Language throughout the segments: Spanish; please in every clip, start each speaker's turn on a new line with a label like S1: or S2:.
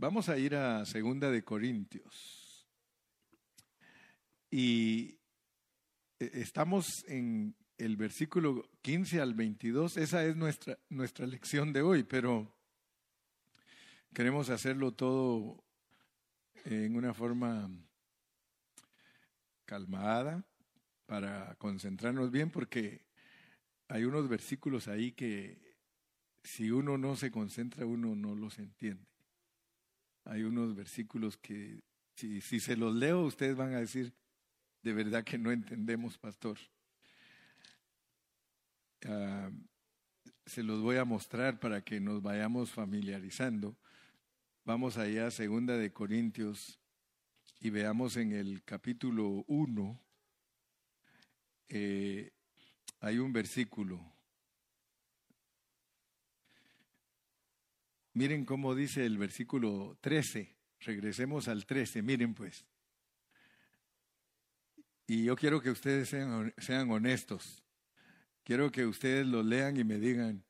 S1: Vamos a ir a Segunda de Corintios. Y eh, estamos en el versículo 15 al 22. Esa es nuestra, nuestra lección de hoy, pero queremos hacerlo todo en una forma calmada para concentrarnos bien porque hay unos versículos ahí que si uno no se concentra, uno no los entiende. Hay unos versículos que si, se los leo, ustedes van a decir, de verdad que no entendemos, pastor. Ah, se los voy a mostrar para que nos vayamos familiarizando. Vamos allá a Segunda de Corintios y veamos en el capítulo 1, eh, hay un versículo. Miren cómo dice el versículo 13. Regresemos al 13, miren pues. Y yo quiero que ustedes sean, sean honestos. Quiero que ustedes lo lean y me digan,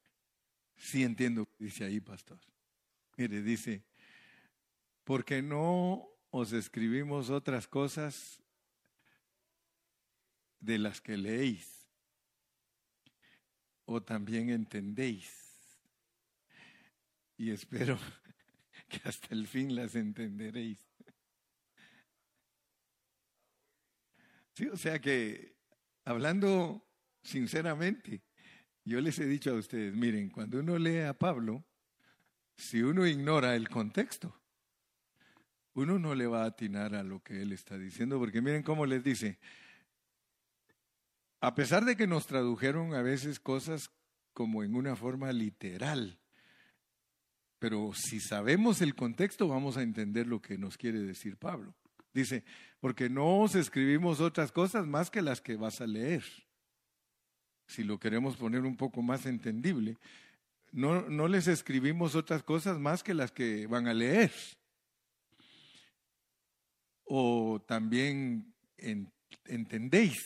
S1: sí entiendo, dice ahí, pastor. Mire, dice, porque no os escribimos otras cosas de las que leéis o también entendéis. Y espero que hasta el fin las entenderéis. Sí, o sea que, hablando sinceramente, yo les he dicho a ustedes, miren, cuando uno lee a Pablo, si uno ignora el contexto, uno no le va a atinar a lo que él está diciendo, porque miren cómo les dice, a pesar de que nos tradujeron a veces cosas como en una forma literal, pero si sabemos el contexto vamos a entender lo que nos quiere decir Pablo. Dice, porque no os escribimos otras cosas más que las que vas a leer. Si lo queremos poner un poco más entendible, no, no les escribimos otras cosas más que las que van a leer o también entendéis.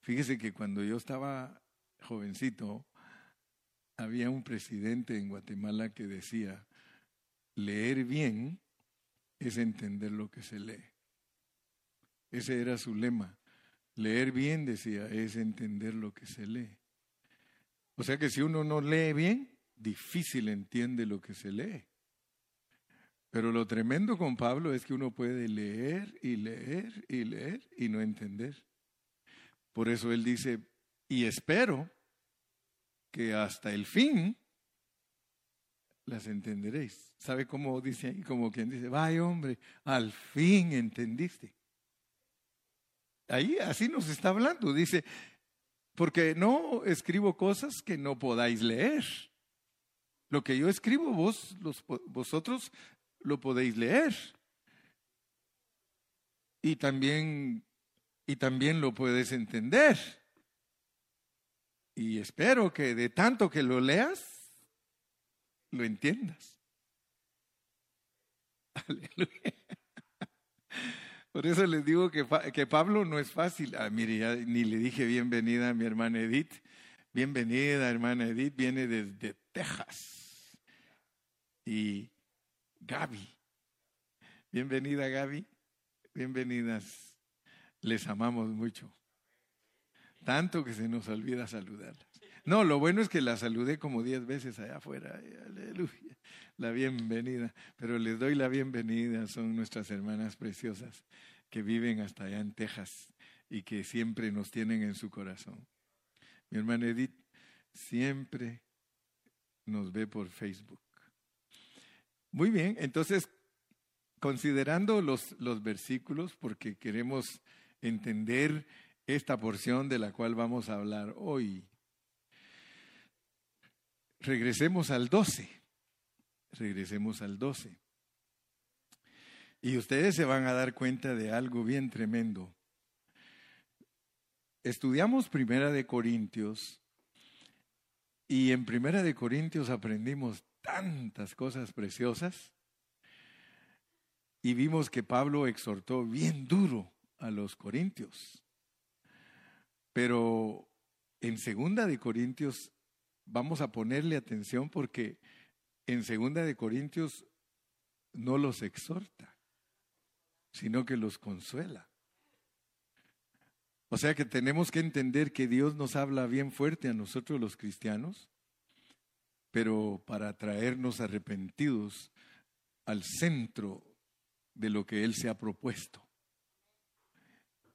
S1: Fíjese que cuando yo estaba jovencito, había un presidente en Guatemala que decía, leer bien es entender lo que se lee. Ese era su lema. Leer bien, decía, es entender lo que se lee. O sea que si uno no lee bien, difícil entiende lo que se lee. Pero lo tremendo con Pablo es que uno puede leer y leer y leer y no entender. Por eso él dice, y espero que hasta el fin las entenderéis. ¿Sabe cómo dice ahí? Como quien dice, vaya hombre, al fin entendiste. Ahí así nos está hablando. Dice, porque no escribo cosas que no podáis leer. Lo que yo escribo, vos, los, vosotros lo podéis leer. Y también, y también lo puedes entender. Y espero que de tanto que lo leas, lo entiendas. Aleluya. Por eso les digo que, que Pablo no es fácil. Ah, mire, ni le dije bienvenida a mi hermana Edith. Bienvenida, hermana Edith, viene desde Texas. Y Gaby. Bienvenida, Gaby. Bienvenidas. Les amamos mucho. Tanto que se nos olvida saludarlas. No, lo bueno es que la saludé como diez veces allá afuera. Aleluya. La bienvenida. Pero les doy la bienvenida. Son nuestras hermanas preciosas que viven hasta allá en Texas y que siempre nos tienen en su corazón. Mi hermana Edith siempre nos ve por Facebook. Muy bien, entonces, considerando los, los versículos, porque queremos entender esta porción de la cual vamos a hablar hoy, regresemos al 12. Regresemos al 12. Y ustedes se van a dar cuenta de algo bien tremendo. Estudiamos Primera de Corintios y en Primera de Corintios aprendimos tantas cosas preciosas. Y vimos que Pablo exhortó bien duro a los corintios. Pero en segunda de Corintios vamos a ponerle atención porque en segunda de Corintios no los exhorta, sino que los consuela. O sea que tenemos que entender que Dios nos habla bien fuerte a nosotros los cristianos, pero para traernos arrepentidos al centro de lo que Él se ha propuesto.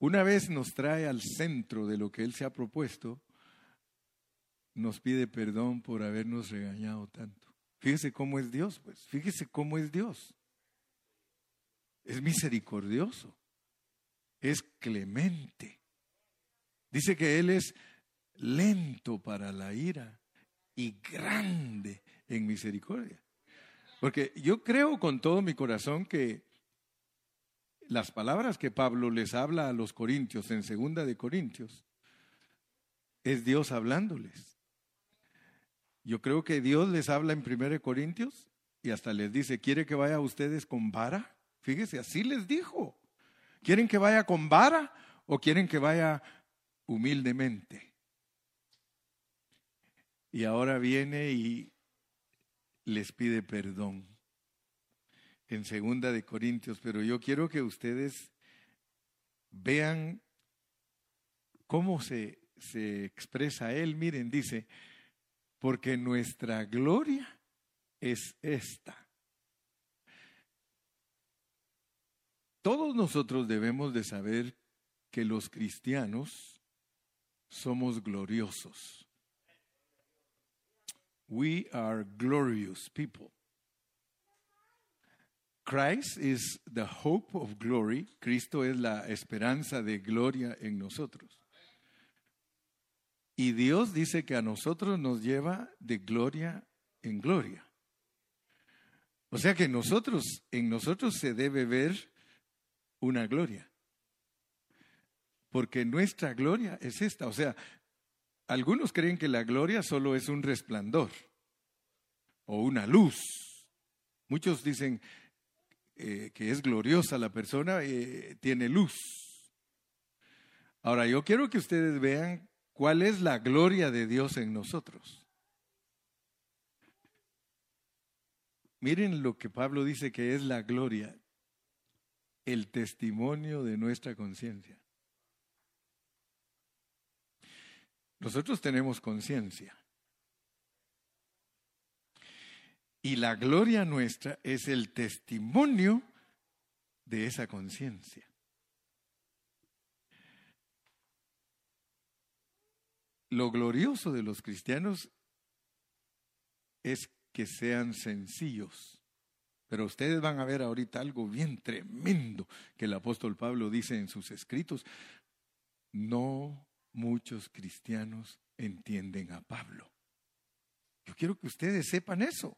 S1: Una vez nos trae al centro de lo que Él se ha propuesto, nos pide perdón por habernos regañado tanto. Fíjese cómo es Dios, pues, fíjese cómo es Dios. Es misericordioso, es clemente. Dice que Él es lento para la ira y grande en misericordia. Porque yo creo con todo mi corazón que las palabras que Pablo les habla a los corintios en segunda de Corintios es Dios hablándoles. Yo creo que Dios les habla en primera de Corintios y hasta les dice, ¿quiere que vaya a ustedes con vara? Fíjese, así les dijo. ¿Quieren que vaya con vara o quieren que vaya humildemente? Y ahora viene y les pide perdón en segunda de Corintios, pero yo quiero que ustedes vean cómo se, se expresa él. Miren, dice, porque nuestra gloria es esta Todos nosotros debemos de saber que los cristianos somos gloriosos. We are glorious people. Christ is the hope of glory. Cristo es la esperanza de gloria en nosotros. Y Dios dice que a nosotros nos lleva de gloria en gloria. O sea que nosotros, en nosotros se debe ver una gloria. Porque nuestra gloria es esta. O sea, algunos creen que la gloria solo es un resplandor o una luz. Muchos dicen eh, que es gloriosa la persona, eh, tiene luz. Ahora, yo quiero que ustedes vean cuál es la gloria de Dios en nosotros. Miren lo que Pablo dice que es la gloria el testimonio de nuestra conciencia. Nosotros tenemos conciencia. Y la gloria nuestra es el testimonio de esa conciencia. Lo glorioso de los cristianos es que sean sencillos. Pero ustedes van a ver ahorita algo bien tremendo que el apóstol Pablo dice en sus escritos. No muchos cristianos entienden a Pablo. Yo quiero que ustedes sepan eso.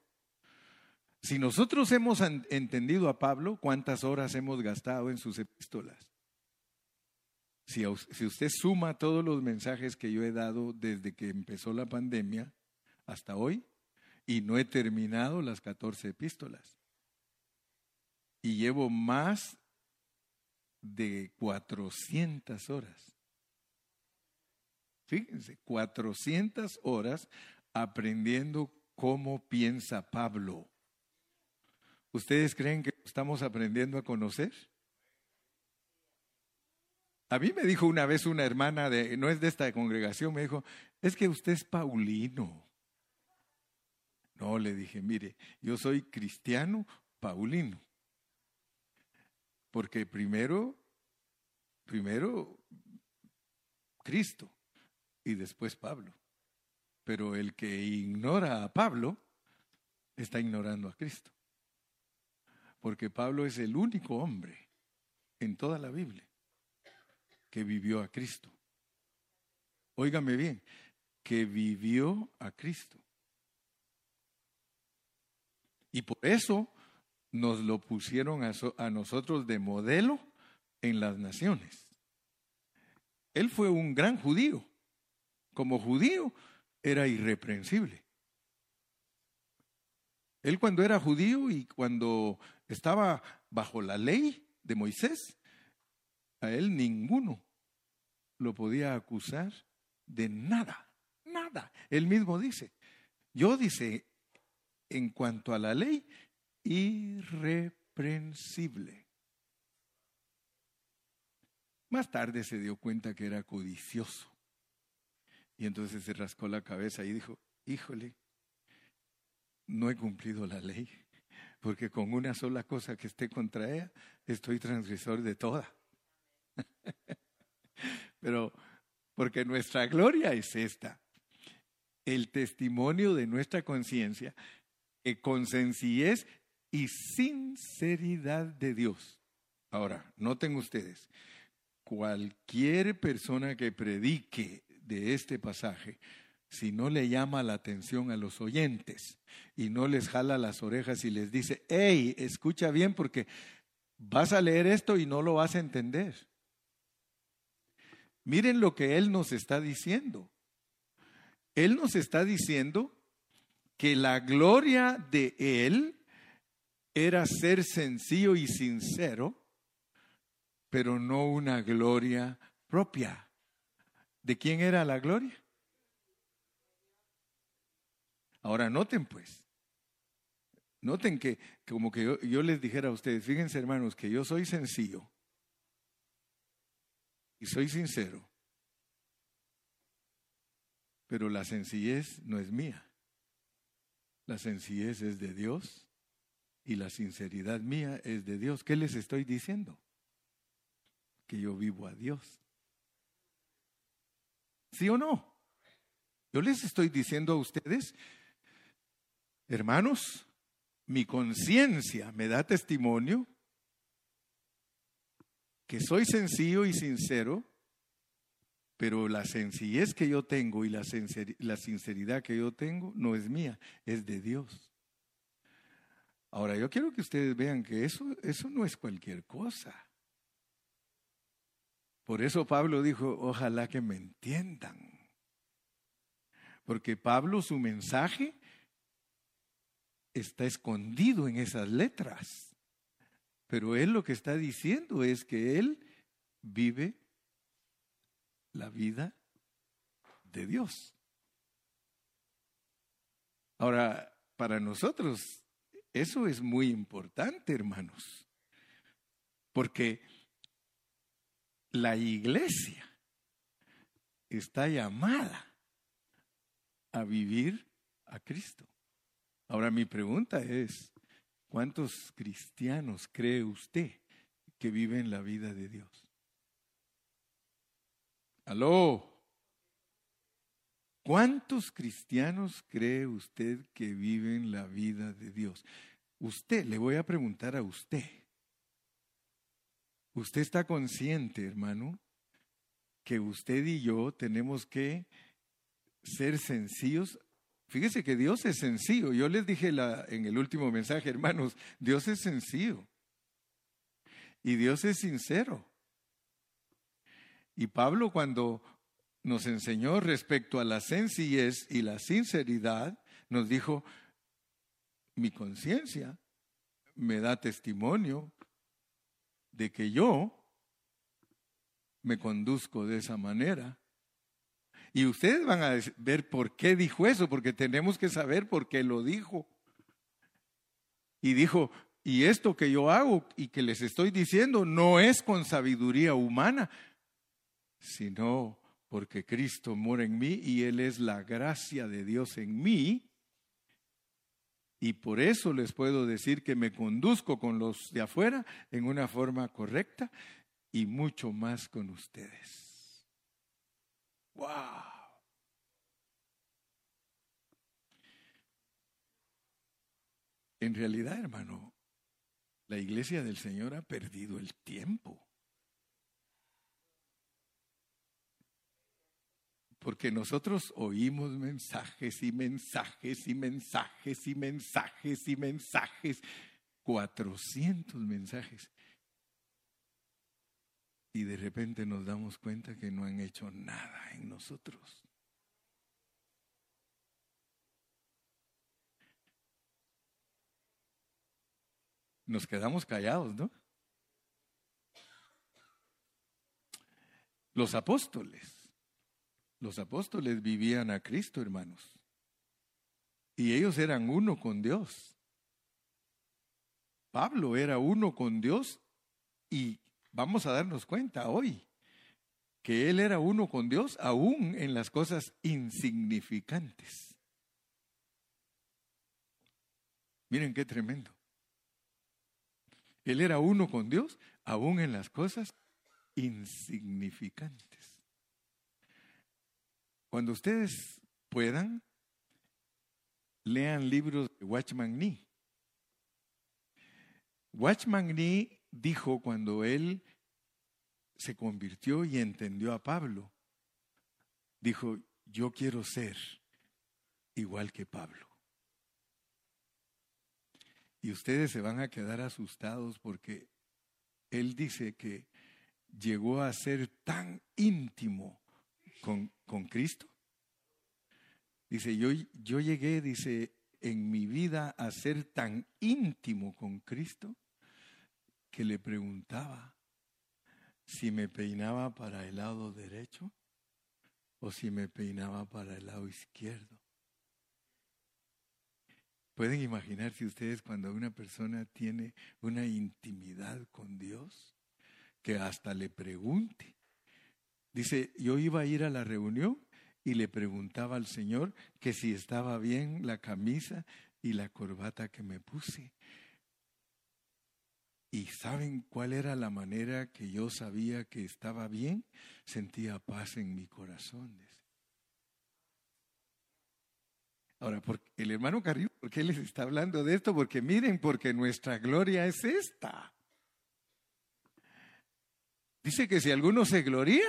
S1: Si nosotros hemos entendido a Pablo, ¿cuántas horas hemos gastado en sus epístolas? Si, si, usted suma todos los mensajes que yo he dado desde que empezó la pandemia hasta hoy, y no he terminado las 14 epístolas y llevo más de 400 horas. Fíjense, 400 horas aprendiendo cómo piensa Pablo. ¿Ustedes creen que estamos aprendiendo a conocer? A mí me dijo una vez una hermana de, no es de esta congregación, me dijo, es que usted es Paulino. No, le dije, mire, yo soy cristiano Paulino. Porque primero, primero Cristo y después Pablo. Pero el que ignora a Pablo está ignorando a Cristo. Porque Pablo es el único hombre en toda la Biblia que vivió a Cristo. Óigame bien, que vivió a Cristo. Y por eso nos lo pusieron a, nosotros de modelo en las naciones. Él fue un gran judío. Como judío era irreprensible. Él cuando era judío y cuando estaba bajo la ley de Moisés, a él ninguno lo podía acusar de nada, nada. Él mismo dice, yo dice, en cuanto a la ley, irreprensible. Más tarde se dio cuenta que era codicioso. Y entonces se rascó la cabeza y dijo, híjole, no he cumplido la ley, porque con una sola cosa que esté contra ella, estoy transgresor de toda. Pero porque nuestra gloria es esta, el testimonio de nuestra conciencia, que con sencillez y sinceridad de Dios. Ahora, noten ustedes, cualquier persona que predique de este pasaje, si no le llama la atención a los oyentes y no les jala las orejas y les dice, hey, escucha bien porque vas a leer esto y no lo vas a entender. Miren lo que Él nos está diciendo. Él nos está diciendo que la gloria de Él era ser sencillo y sincero, pero no una gloria propia. ¿De quién era la gloria? Ahora noten pues, noten que como que yo, les dijera a ustedes, fíjense hermanos, que yo soy sencillo y soy sincero, pero la sencillez no es mía. La sencillez es de Dios y la sinceridad mía es de Dios. ¿Qué les estoy diciendo? Que yo vivo a Dios. ¿Sí o no? Yo les estoy diciendo a ustedes, hermanos, mi conciencia me da testimonio que soy sencillo y sincero pero la sencillez que yo tengo y la, sinceridad que yo tengo no es mía, es de Dios. Ahora, yo quiero que ustedes vean que eso, no es cualquier cosa. Por eso Pablo dijo, ojalá que me entiendan. Porque Pablo, su mensaje está escondido en esas letras. Pero él lo que está diciendo es que él vive la vida de Dios. Ahora, para nosotros eso es muy importante, hermanos, porque la iglesia está llamada a vivir a Cristo. Ahora mi pregunta es, ¿cuántos cristianos cree usted que viven la vida de Dios? Aló. ¿Cuántos cristianos cree usted que viven la vida de Dios? Usted, le voy a preguntar a usted. ¿Usted está consciente, hermano, que usted y yo tenemos que ser sencillos? Fíjese que Dios es sencillo. Yo les dije en el último mensaje, hermanos, Dios es sencillo. Y Dios es sincero. Y Pablo cuando nos enseñó respecto a la sencillez y la sinceridad, nos dijo, mi conciencia me da testimonio de que yo me conduzco de esa manera. Y ustedes van a ver por qué dijo eso, porque tenemos que saber por qué lo dijo. Y dijo, y esto que yo hago y que les estoy diciendo no es con sabiduría humana, sino porque Cristo mora en mí y Él es la gracia de Dios en mí. Y por eso les puedo decir que me conduzco con los de afuera en una forma correcta y mucho más con ustedes. ¡Wow! En realidad, hermano, la iglesia del Señor ha perdido el tiempo. Porque nosotros oímos mensajes y mensajes y mensajes y mensajes y mensajes, 400 mensajes. Y de repente nos damos cuenta que no han hecho nada en nosotros. Nos quedamos callados, ¿no? Los apóstoles los apóstoles vivían a Cristo, hermanos. Y ellos eran uno con Dios. Pablo era uno con Dios y vamos a darnos cuenta hoy que él era uno con Dios aún en las cosas insignificantes. Miren qué tremendo. Él era uno con Dios aún en las cosas insignificantes. Cuando ustedes puedan, lean libros de Watchman Nee. Watchman Nee dijo cuando él se convirtió y entendió a Pablo, dijo, yo quiero ser igual que Pablo. Y ustedes se van a quedar asustados porque él dice que llegó a ser tan íntimo con, con Cristo. Dice, yo, yo llegué, dice, en mi vida a ser tan íntimo con Cristo que le preguntaba si me peinaba para el lado derecho o si me peinaba para el lado izquierdo. Pueden imaginarse ustedes cuando una persona tiene una intimidad con Dios, que hasta le pregunte. Dice, yo iba a ir a la reunión y le preguntaba al Señor que si estaba bien la camisa y la corbata que me puse. ¿Y saben cuál era la manera que yo sabía que estaba bien? Sentía paz en mi corazón. Ahora, el hermano Carrillo, ¿por qué les está hablando de esto? Porque miren, porque nuestra gloria es esta. Dice que si alguno se gloría,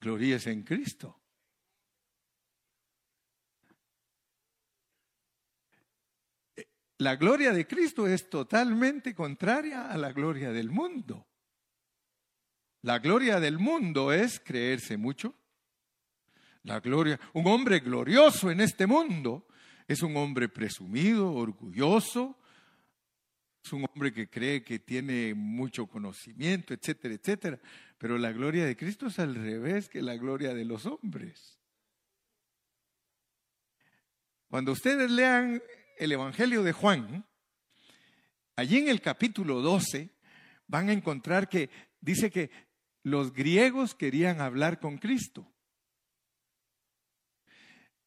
S1: gloríes en Cristo. La gloria de Cristo es totalmente contraria a la gloria del mundo. La gloria del mundo es creerse mucho. La gloria, un hombre glorioso en este mundo es un hombre presumido, orgulloso, es un hombre que cree que tiene mucho conocimiento, etcétera, etcétera. Pero la gloria de Cristo es al revés que la gloria de los hombres. Cuando ustedes lean el Evangelio de Juan, allí en el capítulo 12 van a encontrar que dice que los griegos querían hablar con Cristo.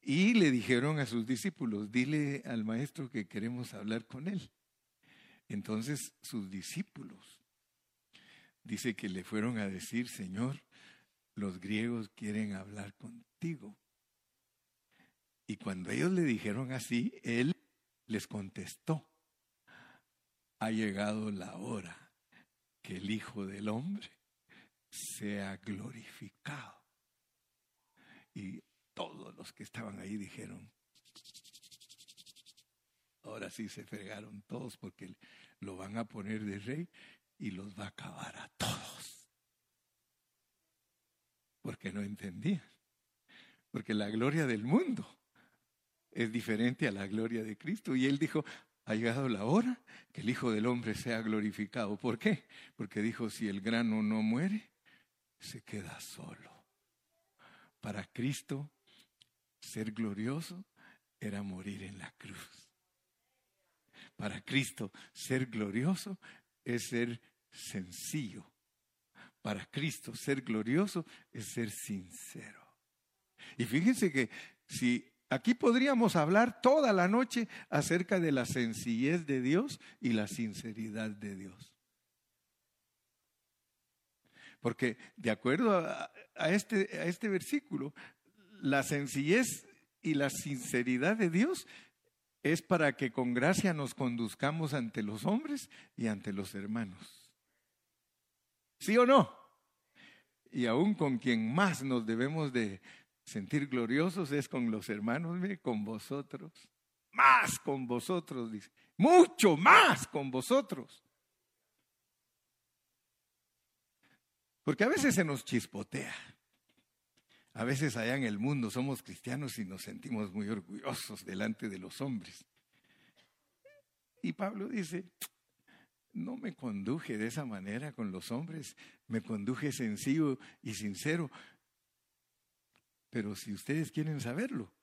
S1: Y le dijeron a sus discípulos, dile al maestro que queremos hablar con él. Entonces sus discípulos, dice que le fueron a decir, Señor, los griegos quieren hablar contigo. Y cuando ellos le dijeron así, él les contestó, ha llegado la hora que el Hijo del Hombre sea glorificado. Y todos los que estaban ahí dijeron, ahora sí se fregaron todos porque lo van a poner de rey y los va a acabar a todos. Porque no entendían. Porque la gloria del mundo es diferente a la gloria de Cristo. Y él dijo, ha llegado la hora que el Hijo del Hombre sea glorificado. ¿Por qué? Porque dijo, si el grano no muere, se queda solo. Para Cristo, ser glorioso era morir en la cruz. Para Cristo, ser glorioso es ser sencillo. Para Cristo, ser glorioso es ser sincero. Y fíjense que si Aquí podríamos hablar toda la noche acerca de la sencillez de Dios y la sinceridad de Dios. Porque de acuerdo a, este, a este versículo, la sencillez y la sinceridad de Dios es para que con gracia nos conduzcamos ante los hombres y ante los hermanos. ¿Sí o no? Y aún con quien más nos debemos de, sentir gloriosos es con los hermanos, mire, con vosotros. Más con vosotros, dice. Mucho más con vosotros. Porque a veces se nos chispotea. A veces allá en el mundo somos cristianos y nos sentimos muy orgullosos delante de los hombres. Y Pablo dice, no me conduje de esa manera con los hombres, me conduje sencillo y sincero, pero si ustedes quieren saberlo,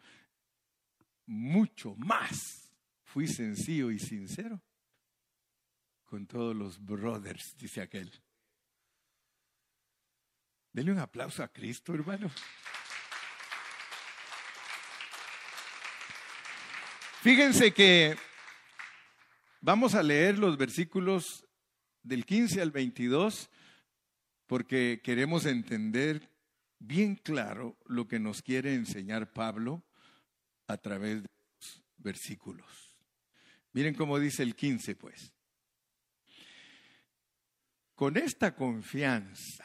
S1: mucho más fui sencillo y sincero con todos los brothers, dice aquel. Denle un aplauso a Cristo, hermano. Fíjense que vamos a leer los versículos del 15 al 22 porque queremos entender bien claro lo que nos quiere enseñar Pablo a través de los versículos. Miren cómo dice el 15, pues. Con esta confianza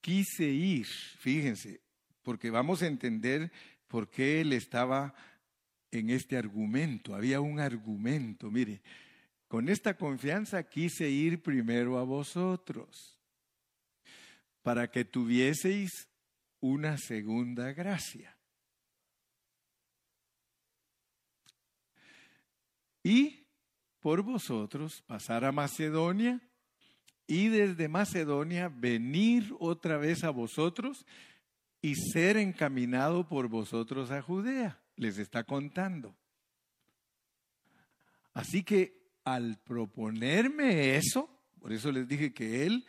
S1: quise ir, fíjense, porque vamos a entender por qué él estaba en este argumento. Había un argumento, mire, con esta confianza quise ir primero a vosotros, para que tuvieseis una segunda gracia. Y por vosotros pasar a Macedonia y desde Macedonia venir otra vez a vosotros y ser encaminado por vosotros a Judea. Les está contando. Así que al proponerme eso, por eso les dije que él,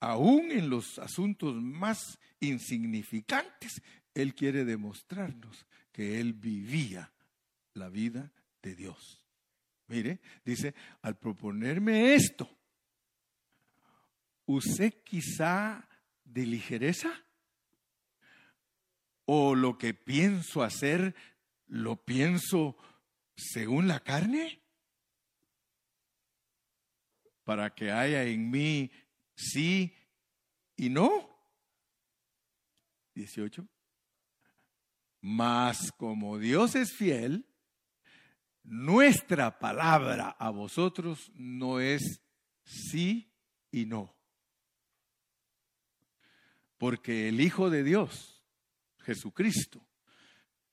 S1: aún en los asuntos más insignificantes, él quiere demostrarnos que él vivía la vida de Dios. Mire, dice, al proponerme esto, ¿usted quizá de ligereza? ¿O lo que pienso hacer lo pienso según la carne? Para que haya en mí sí y no. 18. Mas como Dios es fiel, nuestra palabra a vosotros no es sí y no porque el Hijo de Dios, Jesucristo,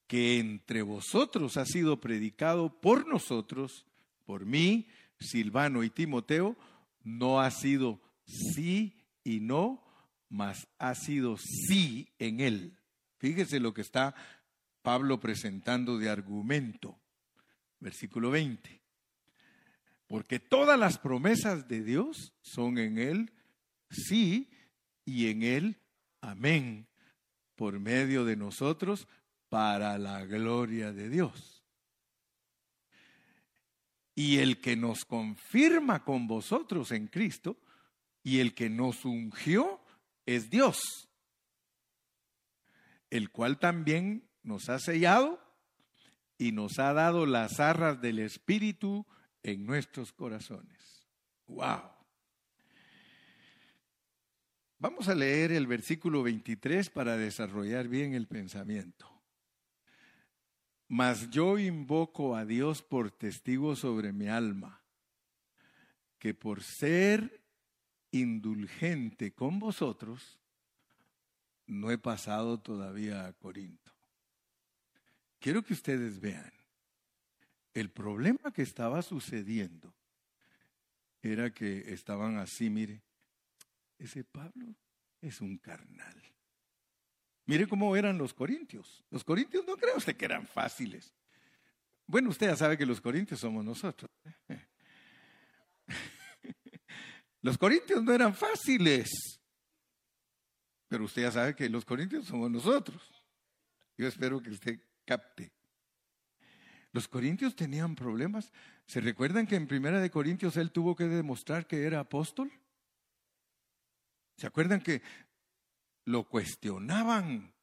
S1: que entre vosotros ha sido predicado por nosotros, por mí, Silvano y Timoteo, no ha sido sí y no, mas ha sido sí en él. Fíjese lo que está Pablo presentando de argumento. Versículo 20. Porque todas las promesas de Dios son en él sí y en él Amén. Por medio de nosotros para la gloria de Dios. Y el que nos confirma con vosotros en Cristo y el que nos ungió es Dios, el cual también nos ha sellado y nos ha dado las arras del Espíritu en nuestros corazones. ¡Wow! Vamos a leer el versículo 23 para desarrollar bien el pensamiento. Mas yo invoco a Dios por testigo sobre mi alma, que por ser indulgente con vosotros, no he pasado todavía a Corinto. Quiero que ustedes vean, el problema que estaba sucediendo era que estaban así, mire, ese Pablo es un carnal. Mire cómo eran los corintios. Los corintios no creo usted que eran fáciles. Bueno, usted ya sabe que los corintios somos nosotros. Los corintios no eran fáciles. Pero usted ya sabe que los corintios somos nosotros. Yo espero que usted capte. Los corintios tenían problemas. ¿Se recuerdan que en Primera de Corintios él tuvo que demostrar que era apóstol? ¿Se acuerdan que lo cuestionaban?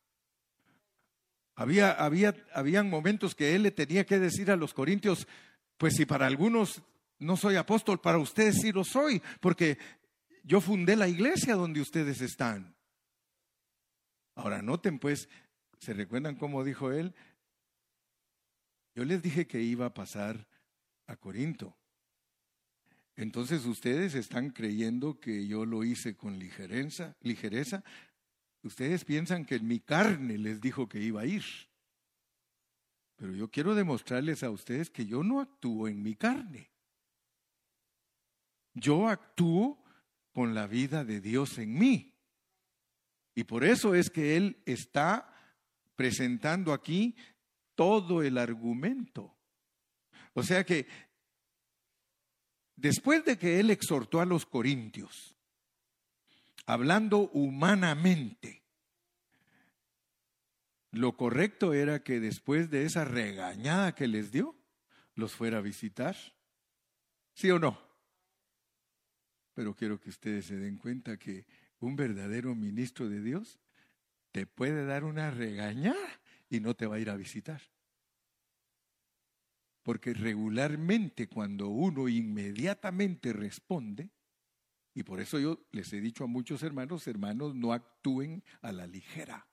S1: Había, había, habían momentos que él le tenía que decir a los corintios, pues si para algunos no soy apóstol, para ustedes sí lo soy, porque yo fundé la iglesia donde ustedes están. Ahora noten pues, ¿se recuerdan cómo dijo él? Yo les dije que iba a pasar a Corinto. Entonces ustedes están creyendo que yo lo hice con ligereza, ligereza. Ustedes piensan que mi carne les dijo que iba a ir. Pero yo quiero demostrarles a ustedes que yo no actúo en mi carne. Yo actúo con la vida de Dios en mí. Y por eso es que Él está presentando aquí todo el argumento O sea que después de que él exhortó a los corintios, hablando humanamente, lo correcto era que después de esa regañada que les dio, los fuera a visitar. ¿Sí o no? Pero quiero que ustedes se den cuenta que un verdadero ministro de Dios te puede dar una regañada y no te va a ir a visitar. Porque regularmente cuando uno inmediatamente responde, y por eso yo les he dicho a muchos hermanos, hermanos, no actúen a la ligera.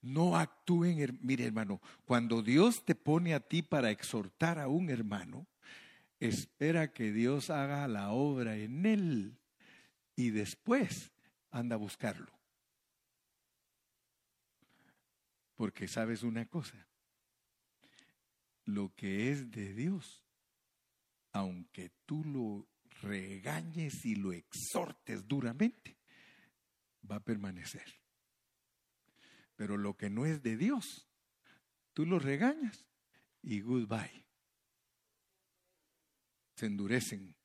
S1: No actúen, mire hermano, cuando Dios te pone a ti para exhortar a un hermano, espera que Dios haga la obra en él y después anda a buscarlo. Porque sabes una cosa, lo que es de Dios, aunque tú lo regañes y lo exhortes duramente, va a permanecer. Pero lo que no es de Dios, tú lo regañas y goodbye. Se endurecen.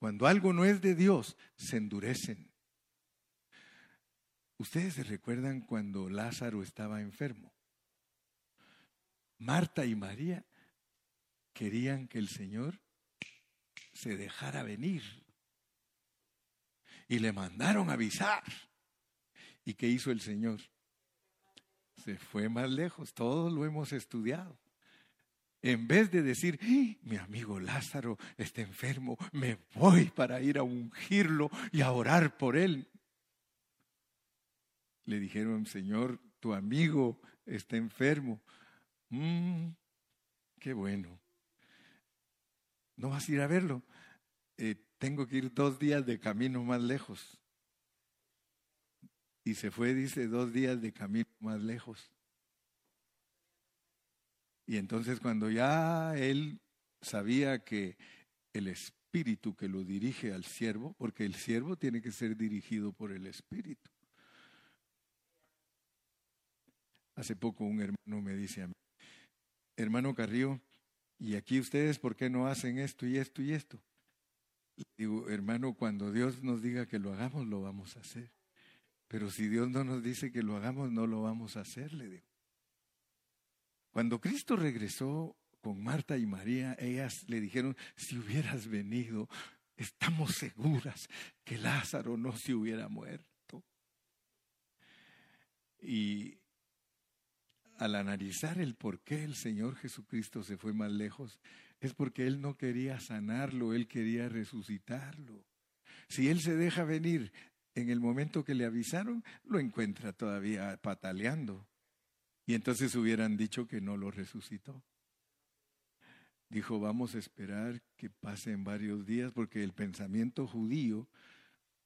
S1: Cuando algo no es de Dios, se endurecen. Ustedes se recuerdan cuando Lázaro estaba enfermo. Marta y María querían que el Señor se dejara venir. Y le mandaron avisar. ¿Y qué hizo el Señor? Se fue más lejos, todos lo hemos estudiado. En vez de decir, mi amigo Lázaro está enfermo, me voy para ir a ungirlo y a orar por él. Le dijeron, Señor, tu amigo está enfermo. Mm, qué bueno. ¿No vas a ir a verlo? Eh, tengo que ir dos días de camino más lejos. Y se fue, dice, dos días de camino más lejos. Y entonces cuando ya él sabía que el espíritu que lo dirige al siervo, porque el siervo tiene que ser dirigido por el espíritu. Hace poco un hermano me dice a mí, hermano Carrillo, ¿y aquí ustedes por qué no hacen esto y esto y esto? digo, hermano, cuando Dios nos diga que lo hagamos, lo vamos a hacer. Pero si Dios no nos dice que lo hagamos, no lo vamos a hacer, le digo. Cuando Cristo regresó con Marta y María, ellas le dijeron, si hubieras venido, estamos seguras que Lázaro no se hubiera muerto. Y al analizar el por qué el Señor Jesucristo se fue más lejos, es porque Él no quería sanarlo, Él quería resucitarlo. Si Él se deja venir en el momento que le avisaron, lo encuentra todavía pataleando. Y entonces hubieran dicho que no lo resucitó. Dijo, vamos a esperar que pasen varios días, porque el pensamiento judío,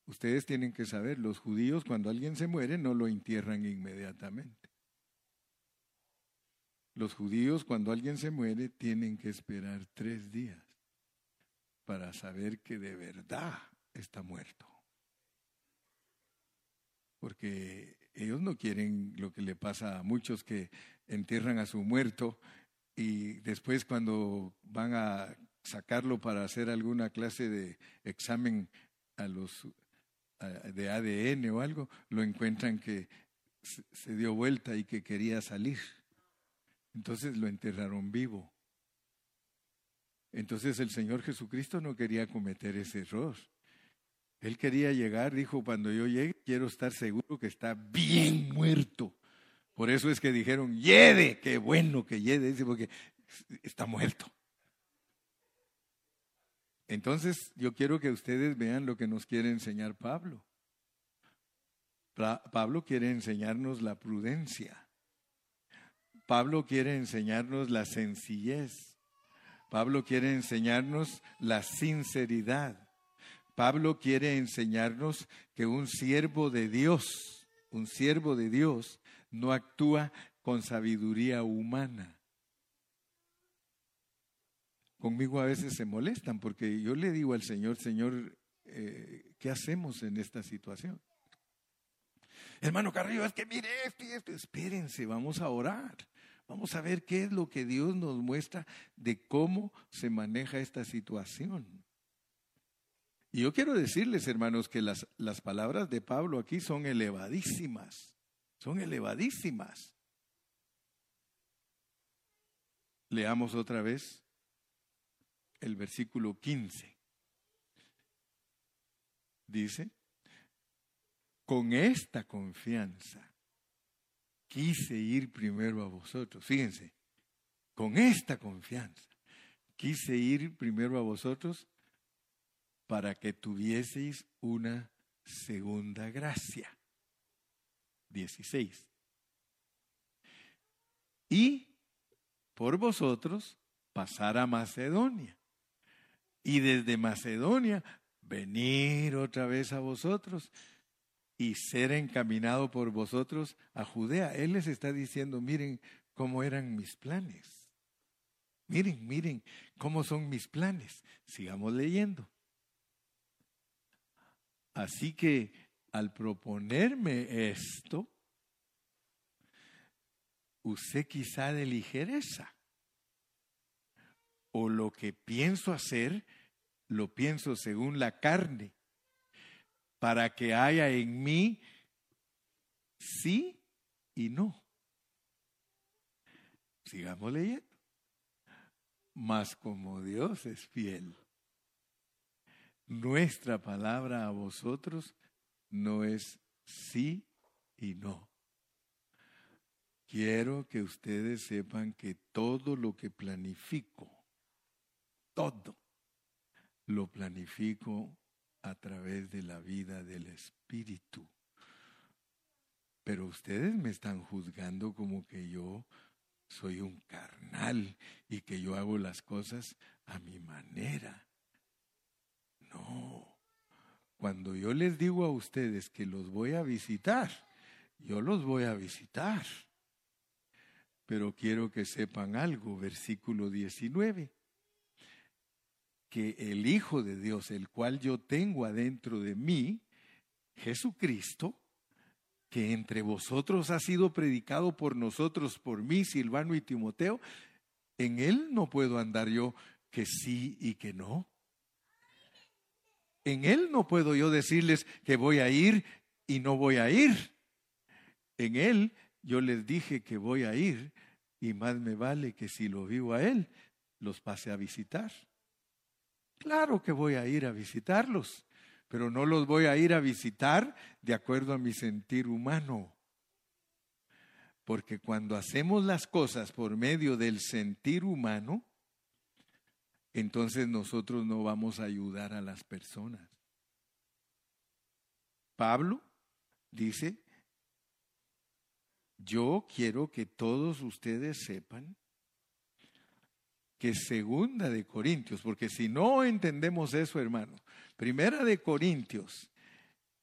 S1: ustedes tienen que saber, los judíos cuando alguien se muere no lo entierran inmediatamente. Los judíos cuando alguien se muere tienen que esperar tres días para saber que de verdad está muerto. Porque ellos no quieren lo que le pasa a muchos que entierran a su muerto y después cuando van a sacarlo para hacer alguna clase de examen a los de ADN o algo, lo encuentran que se dio vuelta y que quería salir. Entonces lo enterraron vivo. Entonces el Señor Jesucristo no quería cometer ese error. Él quería llegar, dijo, cuando yo llegue, quiero estar seguro que está bien muerto. Por eso es que dijeron, yede, qué bueno que yede, dice, porque está muerto. Entonces yo quiero que ustedes vean lo que nos quiere enseñar Pablo. Pablo quiere enseñarnos la prudencia. Pablo quiere enseñarnos la sencillez. Pablo quiere enseñarnos la sinceridad. Pablo quiere enseñarnos que un siervo de Dios, un siervo de Dios, no actúa con sabiduría humana. Conmigo a veces se molestan porque yo le digo al Señor, Señor, eh, ¿qué hacemos en esta situación? Hermano Carrillo, es que mire esto y esto, espérense, vamos a orar. Vamos a ver qué es lo que Dios nos muestra de cómo se maneja esta situación. Y yo quiero decirles, hermanos, que las, las palabras de Pablo aquí son elevadísimas, son elevadísimas. Leamos otra vez el versículo 15. Dice, con esta confianza quise ir primero a vosotros. Fíjense, con esta confianza quise ir primero a vosotros para que tuvieseis una segunda gracia. 16. Y por vosotros pasar a Macedonia. Y desde Macedonia venir otra vez a vosotros y ser encaminado por vosotros a Judea. Él les está diciendo, miren cómo eran mis planes. Miren, miren cómo son mis planes. Sigamos leyendo. Así que al proponerme esto, usé quizá de ligereza. O lo que pienso hacer, lo pienso según la carne para que haya en mí sí y no. Sigamos leyendo. Mas como Dios es fiel, nuestra palabra a vosotros no es sí y no. Quiero que ustedes sepan que todo lo que planifico, todo, lo planifico a través de la vida del Espíritu. Pero ustedes me están juzgando como que yo soy un carnal y que yo hago las cosas a mi manera. No. Cuando yo les digo a ustedes que los voy a visitar, yo los voy a visitar. Pero quiero que sepan algo, versículo 19 que el Hijo de Dios, el cual yo tengo adentro de mí, Jesucristo, que entre vosotros ha sido predicado por nosotros, por mí, Silvano y Timoteo, en él no puedo andar yo que sí y que no. En él no puedo yo decirles que voy a ir y no voy a ir. En él yo les dije que voy a ir y más me vale que si lo vivo a él, los pase a visitar. Claro que voy a ir a visitarlos, pero no los voy a ir a visitar de acuerdo a mi sentir humano. Porque cuando hacemos las cosas por medio del sentir humano, entonces nosotros no vamos a ayudar a las personas. Pablo dice, yo quiero que todos ustedes sepan que segunda de Corintios, porque si no entendemos eso, hermano, primera de Corintios,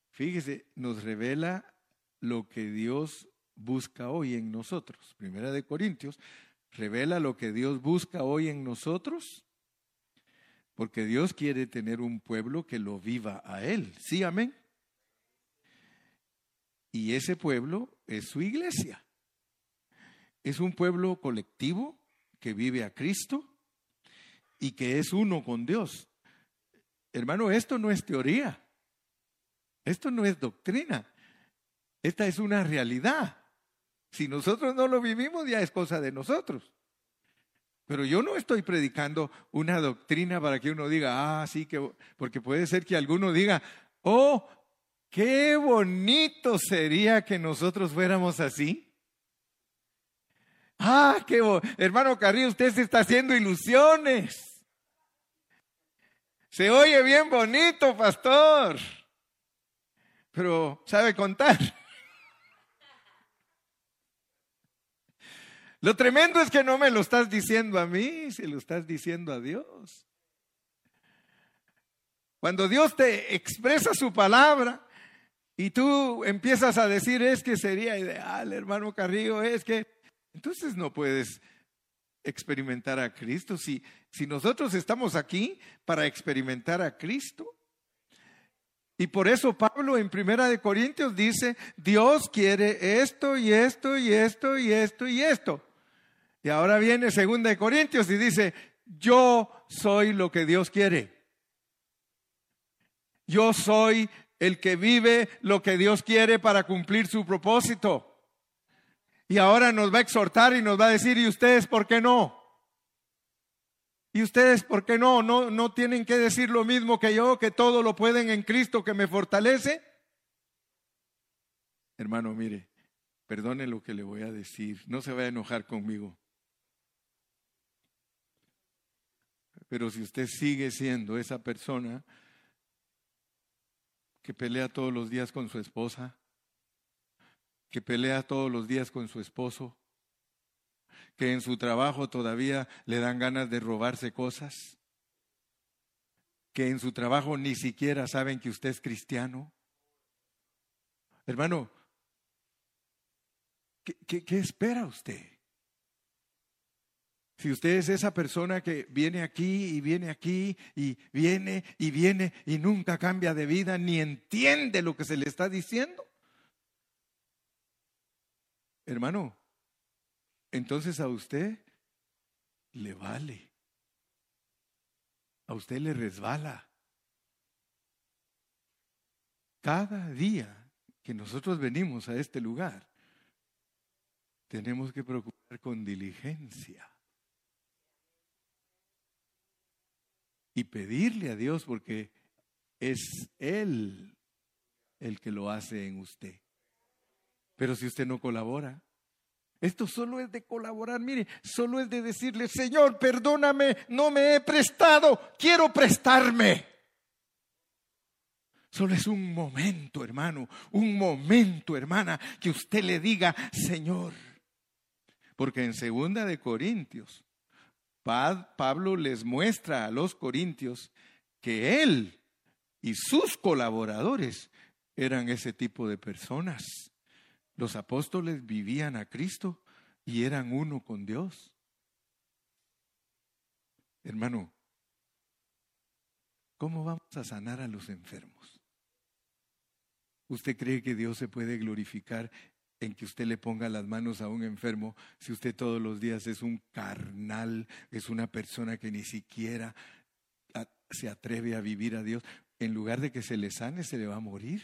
S1: fíjese, nos revela lo que Dios busca hoy en nosotros. Primera de Corintios revela lo que Dios busca hoy en nosotros, porque Dios quiere tener un pueblo que lo viva a Él. ¿Sí, amén? Y ese pueblo es su iglesia. Es un pueblo colectivo que vive a Cristo y que es uno con Dios. Hermano, esto no es teoría. Esto no es doctrina. Esta es una realidad. Si nosotros no lo vivimos, ya es cosa de nosotros. Pero yo no estoy predicando una doctrina para que uno diga, ah, sí, que, porque puede ser que alguno diga, oh, qué bonito sería que nosotros fuéramos así. Ah, qué hermano Carrillo, usted se está haciendo ilusiones. Se oye bien bonito, pastor. Pero sabe contar. Lo tremendo es que no me lo estás diciendo a mí, se lo estás diciendo a Dios. Cuando Dios te expresa su palabra y tú empiezas a decir es que sería ideal, hermano Carrillo, es que entonces no puedes experimentar a Cristo. Si, si nosotros estamos aquí para experimentar a Cristo, y por eso Pablo en Primera de Corintios dice, Dios quiere esto y esto y esto y esto y esto. Y ahora viene segunda de Corintios y dice, yo soy lo que Dios quiere. Yo soy el que vive lo que Dios quiere para cumplir su propósito. Y ahora nos va a exhortar y nos va a decir, ¿y ustedes por qué no? ¿Y ustedes por qué no? ¿No, no tienen que decir lo mismo que yo, que todo lo pueden en Cristo que me fortalece? Hermano, mire, perdone lo que le voy a decir, no se vaya a enojar conmigo. Pero si usted sigue siendo esa persona que pelea todos los días con su esposa, que pelea todos los días con su esposo, que en su trabajo todavía le dan ganas de robarse cosas, que en su trabajo ni siquiera saben que usted es cristiano. Hermano, ¿qué, qué, espera usted? Si usted es esa persona que viene aquí y viene aquí y viene y viene y nunca cambia de vida ni entiende lo que se le está diciendo. Hermano, entonces a usted le vale. A usted le resbala. Cada día que nosotros venimos a este lugar, tenemos que preocupar con diligencia. Y pedirle a Dios porque es Él el que lo hace en usted. Pero si usted no colabora, esto solo es de colaborar, mire, solo es de decirle, Señor, perdóname, no me he prestado, quiero prestarme. Solo es un momento, hermano, un momento, hermana, que usted le diga, Señor. Porque en segunda de Corintios, Pablo les muestra a los corintios que él y sus colaboradores eran ese tipo de personas. Los apóstoles vivían a Cristo y eran uno con Dios. Hermano, ¿cómo vamos a sanar a los enfermos? ¿Usted cree que Dios se puede glorificar en que usted le ponga las manos a un enfermo si usted todos los días es un carnal, es una persona que ni siquiera se atreve a vivir a Dios? En lugar de que se le sane, se le va a morir.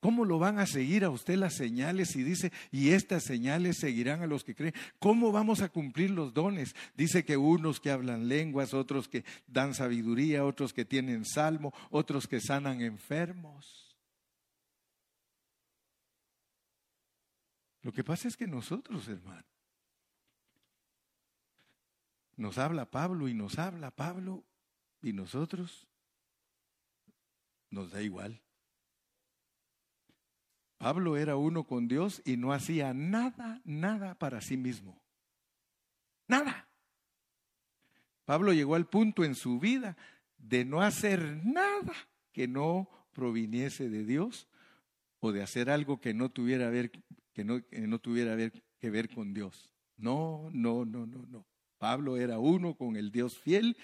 S1: ¿Cómo lo van a seguir a usted las señales? Y dice, y estas señales seguirán a los que creen. ¿Cómo vamos a cumplir los dones? Dice que unos que hablan lenguas, otros que dan sabiduría, otros que tienen salmo, otros que sanan enfermos. Lo que pasa es que nosotros, hermano, nos habla Pablo y nos habla Pablo y nosotros nos da igual. Pablo era uno con Dios y no hacía nada, nada para sí mismo. Nada. Pablo llegó al punto en su vida de no hacer nada que no proviniese de Dios o de hacer algo que no tuviera, ver, que no, no tuviera que ver con Dios. No, no, no, no, no. Pablo era uno con el Dios fiel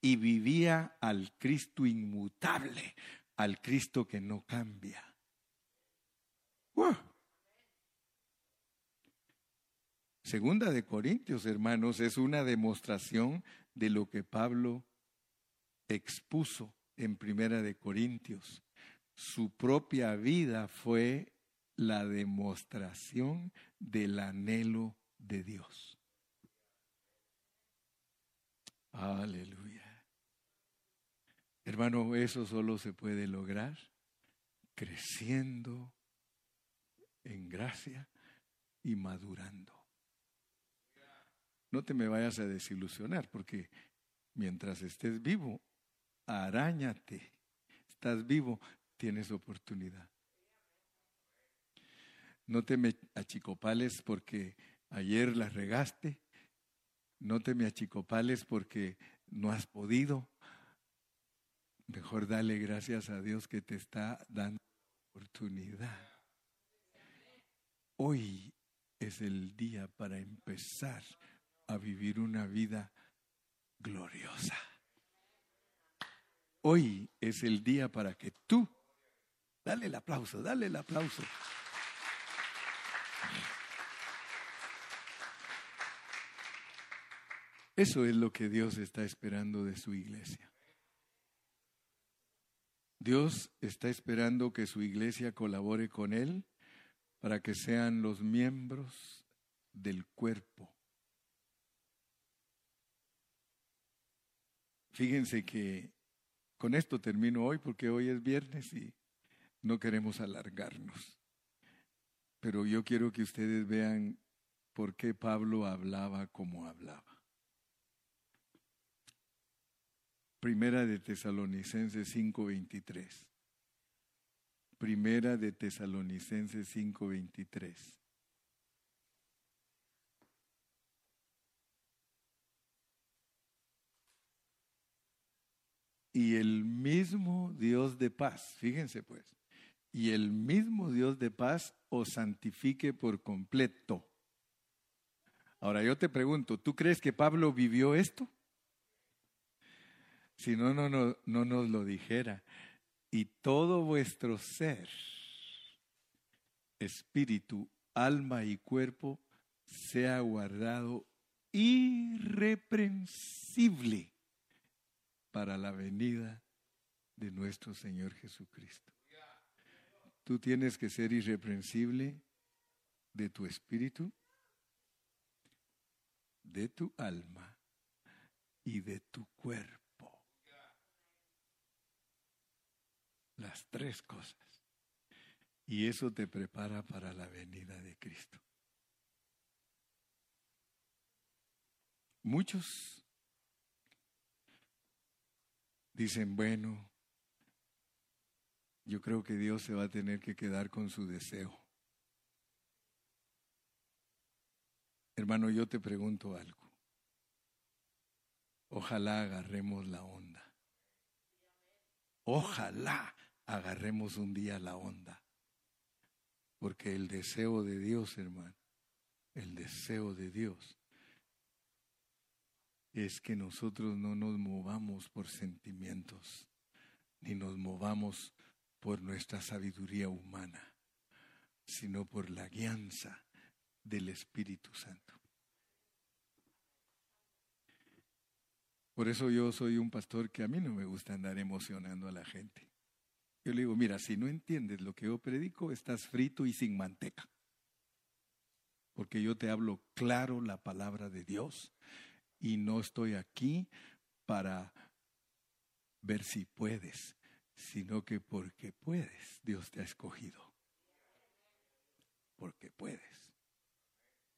S1: y vivía al Cristo inmutable, al Cristo que no cambia. Segunda de Corintios, hermanos, es una demostración de lo que Pablo expuso en Primera de Corintios. Su propia vida fue la demostración del anhelo de Dios. Aleluya. Hermano, eso solo se puede lograr creciendo en gracia y madurando. No te me vayas a desilusionar porque mientras estés vivo, arañate. Estás vivo, tienes oportunidad. No te me achicopales porque ayer la regaste. No te me achicopales porque no has podido. Mejor dale gracias a Dios que te está dando oportunidad. Hoy es el día para empezar a vivir una vida gloriosa. Hoy es el día para que tú, dale el aplauso, dale el aplauso. Eso es lo que Dios está esperando de su iglesia. Dios está esperando que su iglesia colabore con Él para que sean los miembros del cuerpo. Fíjense que con esto termino hoy porque hoy es viernes y no queremos alargarnos. Pero yo quiero que ustedes vean por qué Pablo hablaba como hablaba. Primera de Tesalonicenses 5:23. Primera de Tesalonicenses 5:23. Y el mismo Dios de paz, fíjense pues, y el mismo Dios de paz os santifique por completo. Ahora yo te pregunto, ¿tú crees que Pablo vivió esto? Si no, no, no, no nos lo dijera. Y todo vuestro ser, espíritu, alma y cuerpo, sea guardado irreprensible para la venida de nuestro Señor Jesucristo. Tú tienes que ser irreprensible de tu espíritu, de tu alma y de tu cuerpo. Las tres cosas. Y eso te prepara para la venida de Cristo. Muchos dicen, bueno, yo creo que Dios se va a tener que quedar con su deseo. Hermano, yo te pregunto algo. Ojalá agarremos la onda. Ojalá agarremos un día la onda. Porque el deseo de Dios, hermano, el deseo de Dios es que nosotros no nos movamos por sentimientos, ni nos movamos por nuestra sabiduría humana, sino por la guianza del Espíritu Santo. Por eso yo soy un pastor que a mí no me gusta andar emocionando a la gente. Yo le digo, mira, si no entiendes lo que yo predico, estás frito y sin manteca. Porque yo te hablo claro la palabra de Dios y no estoy aquí para ver si puedes, sino que porque puedes, Dios te ha escogido. Porque puedes.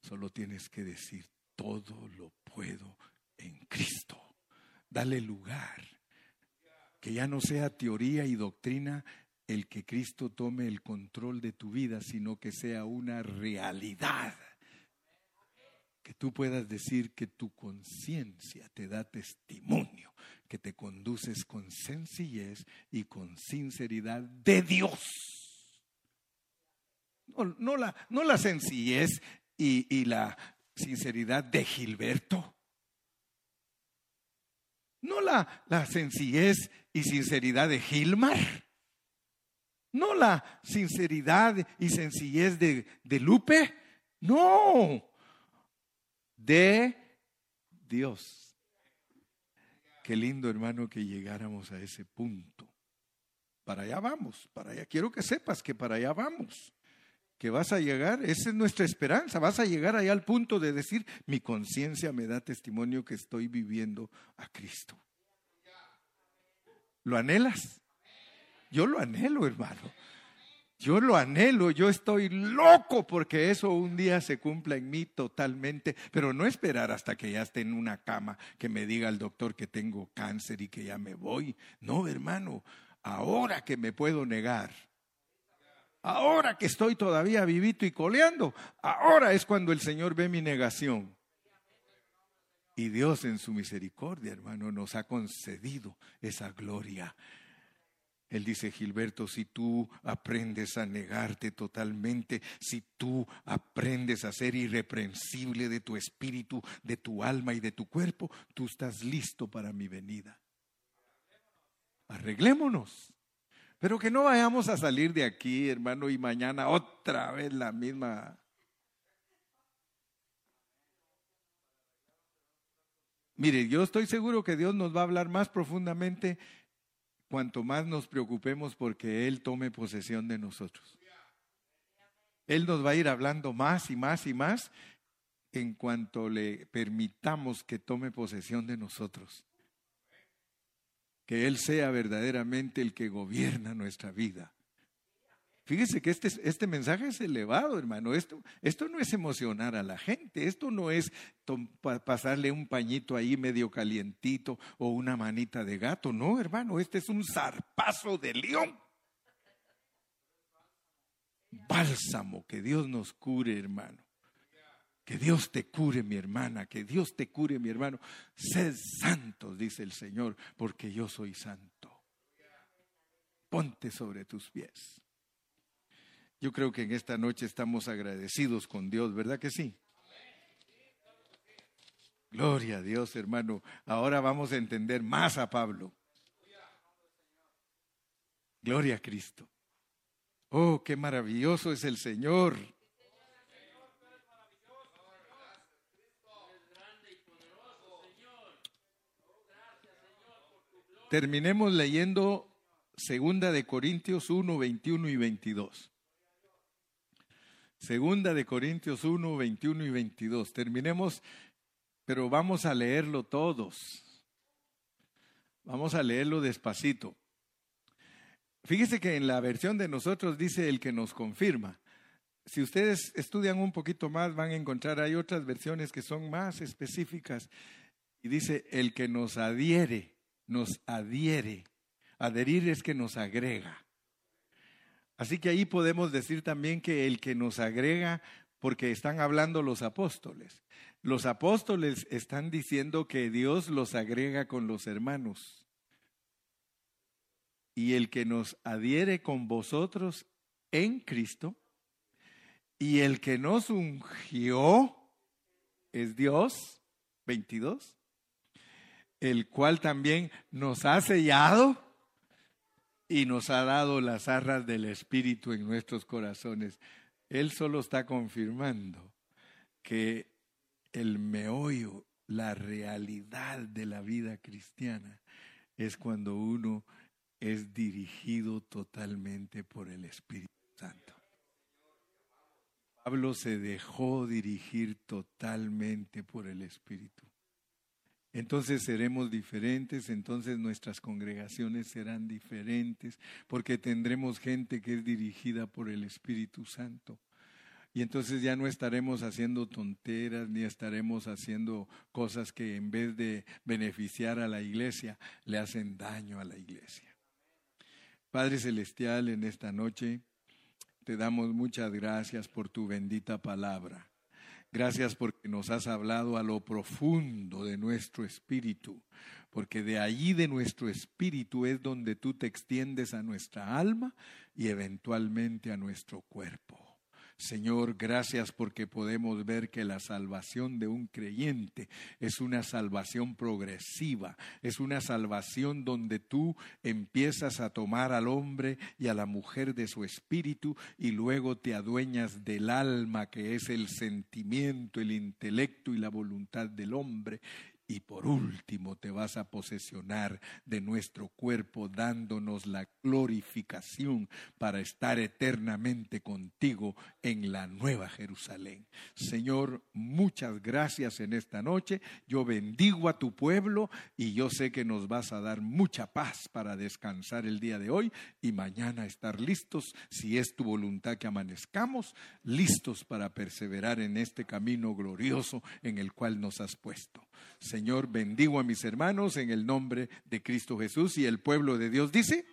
S1: Solo tienes que decir, todo lo puedo en Cristo. Dale lugar. Que ya no sea teoría y doctrina el que Cristo tome el control de tu vida, sino que sea una realidad que tú puedas decir que tu conciencia te da testimonio, que te conduces con sencillez y con sinceridad de Dios. No, la, sencillez y la sinceridad de Gilberto. No la, sencillez y sinceridad de Gilmar. No la sinceridad y sencillez de, de Lupe. No de Dios. Qué lindo, hermano, que llegáramos a ese punto. Para allá vamos, para allá. Quiero que sepas que para allá vamos. Que vas a llegar, esa es nuestra esperanza. Vas a llegar allá al punto de decir, mi conciencia me da testimonio que estoy viviendo a Cristo. ¿Lo anhelas? Yo lo anhelo, hermano. Yo lo anhelo, yo estoy loco porque eso un día se cumpla en mí totalmente, pero no esperar hasta que ya esté en una cama, que me diga el doctor que tengo cáncer y que ya me voy. No, hermano, ahora que me puedo negar, ahora que estoy todavía vivito y coleando, ahora es cuando el Señor ve mi negación. Y Dios en su misericordia, hermano, nos ha concedido esa gloria él dice, Gilberto, si tú aprendes a negarte totalmente, si tú aprendes a ser irreprensible de tu espíritu, de tu alma y de tu cuerpo, tú estás listo para mi venida. Arreglémonos. Pero que no vayamos a salir de aquí, hermano, y mañana otra vez la misma Mire, yo estoy seguro que Dios nos va a hablar más profundamente cuanto más nos preocupemos porque Él tome posesión de nosotros. Él nos va a ir hablando más y más y más en cuanto le permitamos que tome posesión de nosotros. Que Él sea verdaderamente el que gobierna nuestra vida. Fíjese que este, este mensaje es elevado, hermano. Esto, esto no es emocionar a la gente, esto no es pasarle un pañito ahí medio calientito o una manita de gato. No, hermano, este es un zarpazo de león. Bálsamo, que Dios nos cure, hermano. Que Dios te cure, mi hermana, que Dios te cure, mi hermano. Sed santos, dice el Señor, porque yo soy santo. Ponte sobre tus pies. Yo creo que en esta noche estamos agradecidos con Dios, ¿verdad que sí? Gloria a Dios, hermano. Ahora vamos a entender más a Pablo. Gloria a Cristo. Oh, qué maravilloso es el Señor. Terminemos leyendo Segunda de Corintios 1, 21 y 22. Segunda de Corintios 1, 21 y 22. Terminemos, pero vamos a leerlo todos. Vamos a leerlo despacito. Fíjese que en la versión de nosotros dice el que nos confirma. Si ustedes estudian un poquito más, van a encontrar, hay otras versiones que son más específicas. Y dice el que nos adhiere, nos adhiere. Adherir es que nos agrega. Así que ahí podemos decir también que el que nos agrega, porque están hablando los apóstoles. Los apóstoles están diciendo que Dios los agrega con los hermanos. Y el que nos adhiere con vosotros en Cristo, y el que nos ungió es Dios, 22, el cual también nos ha sellado y nos ha dado las arras del Espíritu en nuestros corazones. Él solo está confirmando que el meollo, la realidad de la vida cristiana, es cuando uno es dirigido totalmente por el Espíritu Santo. Pablo se dejó dirigir totalmente por el Espíritu entonces seremos diferentes, entonces nuestras congregaciones serán diferentes, porque tendremos gente que es dirigida por el Espíritu Santo. Y entonces ya no estaremos haciendo tonteras ni estaremos haciendo cosas que en vez de beneficiar a la iglesia, le hacen daño a la iglesia. Padre Celestial, en esta noche te damos muchas gracias por tu bendita palabra. Gracias porque nos has hablado a lo profundo de nuestro espíritu, porque de allí de nuestro espíritu es donde tú te extiendes a nuestra alma y eventualmente a nuestro cuerpo. Señor, gracias porque podemos ver que la salvación de un creyente es una salvación progresiva, es una salvación donde tú empiezas a tomar al hombre y a la mujer de su espíritu y luego te adueñas del alma que es el sentimiento, el intelecto y la voluntad del hombre y por último te vas a posesionar de nuestro cuerpo dándonos la glorificación para estar eternamente contigo en la nueva Jerusalén. Señor, muchas gracias en esta noche. Yo bendigo a tu pueblo y yo sé que nos vas a dar mucha paz para descansar el día de hoy y mañana estar listos, si es tu voluntad que amanezcamos, listos para perseverar en este camino glorioso en el cual nos has puesto. Señor, bendigo a mis hermanos en el nombre de Cristo Jesús y el pueblo de Dios. Dice,